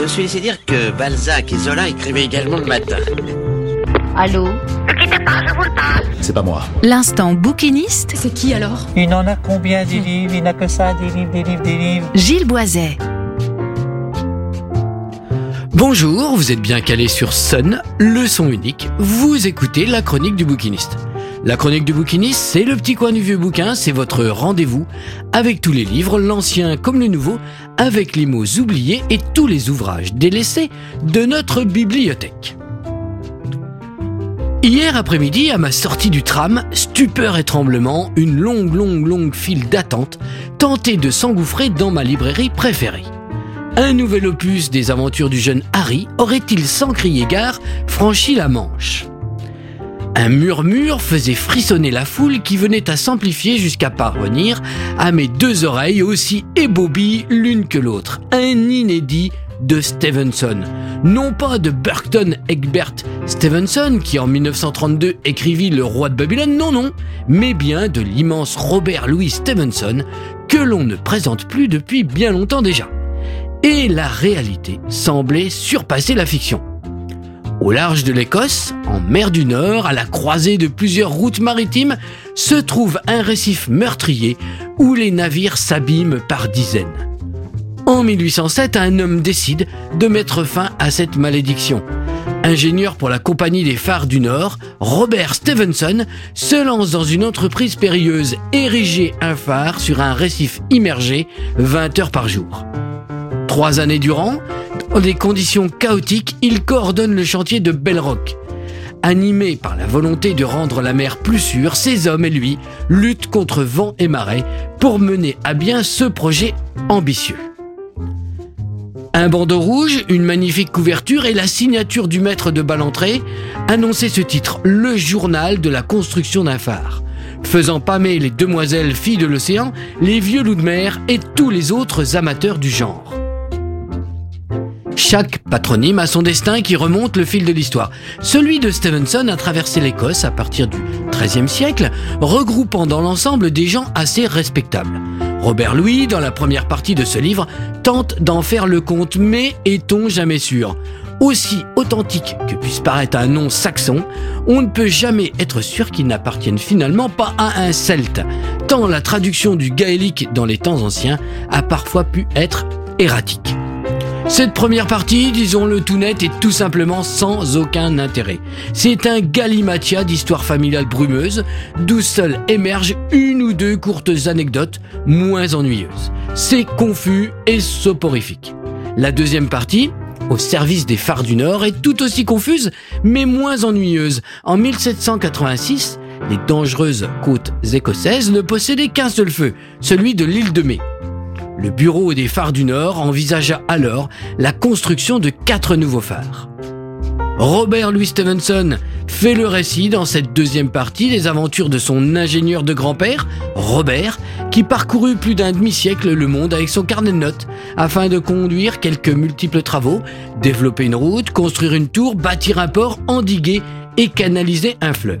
Je suis laissé dire que Balzac et Zola écrivaient également le matin. Allô C'est pas moi. L'instant bouquiniste, C'est qui alors? Il en a combien des livres? Il n'a que ça, des livres, des livres, des livres. Gilles Boiset. Bonjour, vous êtes bien calé sur Sun, le son unique. Vous écoutez la chronique du bouquiniste. La chronique du bouquiniste, c'est le petit coin du vieux bouquin, c'est votre rendez-vous avec tous les livres, l'ancien comme le nouveau, avec les mots oubliés et tous les ouvrages délaissés de notre bibliothèque. Hier après-midi, à ma sortie du tram, stupeur et tremblement, une longue, longue, longue file d'attente tentait de s'engouffrer dans ma librairie préférée. Un nouvel opus des aventures du jeune Harry aurait-il sans crier gare franchi la Manche? Un murmure faisait frissonner la foule qui venait à s'amplifier jusqu'à parvenir à mes deux oreilles aussi ébobies l'une que l'autre. Un inédit de Stevenson. Non pas de Burton Egbert Stevenson qui en 1932 écrivit Le roi de Babylone, non non, mais bien de l'immense Robert Louis Stevenson que l'on ne présente plus depuis bien longtemps déjà et la réalité semblait surpasser la fiction. Au large de l'Écosse, en mer du Nord, à la croisée de plusieurs routes maritimes, se trouve un récif meurtrier où les navires s'abîment par dizaines. En 1807, un homme décide de mettre fin à cette malédiction. Ingénieur pour la Compagnie des phares du Nord, Robert Stevenson se lance dans une entreprise périlleuse, ériger un phare sur un récif immergé 20 heures par jour. Trois années durant, dans des conditions chaotiques, il coordonne le chantier de Bellrock. Animé par la volonté de rendre la mer plus sûre, ces hommes et lui luttent contre vent et marée pour mener à bien ce projet ambitieux. Un bandeau rouge, une magnifique couverture et la signature du maître de Ballantrée annonçaient ce titre, le journal de la construction d'un phare, faisant pâmer les demoiselles filles de l'océan, les vieux loups de mer et tous les autres amateurs du genre. Chaque patronyme a son destin qui remonte le fil de l'histoire. Celui de Stevenson a traversé l'Écosse à partir du XIIIe siècle, regroupant dans l'ensemble des gens assez respectables. Robert Louis, dans la première partie de ce livre, tente d'en faire le compte, mais est-on jamais sûr? Aussi authentique que puisse paraître un nom saxon, on ne peut jamais être sûr qu'il n'appartienne finalement pas à un celte, tant la traduction du gaélique dans les temps anciens a parfois pu être erratique. Cette première partie, disons-le tout net, est tout simplement sans aucun intérêt. C'est un galimatia d'histoire familiale brumeuse, d'où seule émergent une ou deux courtes anecdotes moins ennuyeuses. C'est confus et soporifique. La deuxième partie, au service des phares du Nord, est tout aussi confuse, mais moins ennuyeuse. En 1786, les dangereuses côtes écossaises ne possédaient qu'un seul feu, celui de l'île de Mai. Le bureau des phares du Nord envisagea alors la construction de quatre nouveaux phares. Robert Louis Stevenson fait le récit dans cette deuxième partie des aventures de son ingénieur de grand-père, Robert, qui parcourut plus d'un demi-siècle le monde avec son carnet de notes afin de conduire quelques multiples travaux, développer une route, construire une tour, bâtir un port, endiguer et canaliser un fleuve.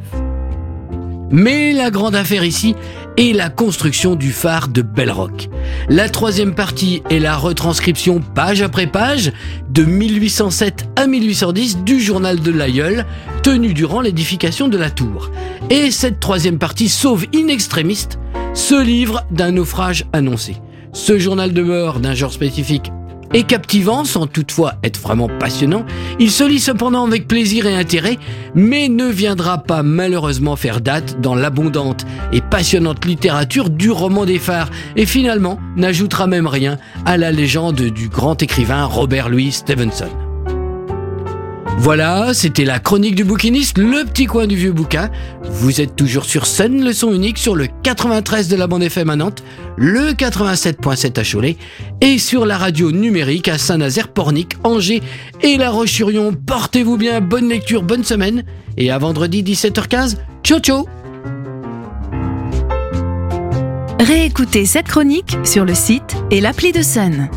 Mais la grande affaire ici est la construction du phare de Bellrock. La troisième partie est la retranscription page après page de 1807 à 1810 du journal de l'Aïeul tenu durant l'édification de la tour. Et cette troisième partie sauve in extremis ce livre d'un naufrage annoncé. Ce journal de mort d'un genre spécifique et captivant sans toutefois être vraiment passionnant, il se lit cependant avec plaisir et intérêt, mais ne viendra pas malheureusement faire date dans l'abondante et passionnante littérature du roman des phares, et finalement n'ajoutera même rien à la légende du grand écrivain Robert Louis Stevenson. Voilà, c'était la chronique du bouquiniste, le petit coin du vieux bouquin. Vous êtes toujours sur Sun, le son unique, sur le 93 de la bande FM à Nantes, le 87.7 à Cholet, et sur la radio numérique à Saint-Nazaire, Pornic, Angers et La Roche-sur-Yon. Portez-vous bien, bonne lecture, bonne semaine, et à vendredi 17h15, ciao ciao Réécoutez cette chronique sur le site et l'appli de Sun.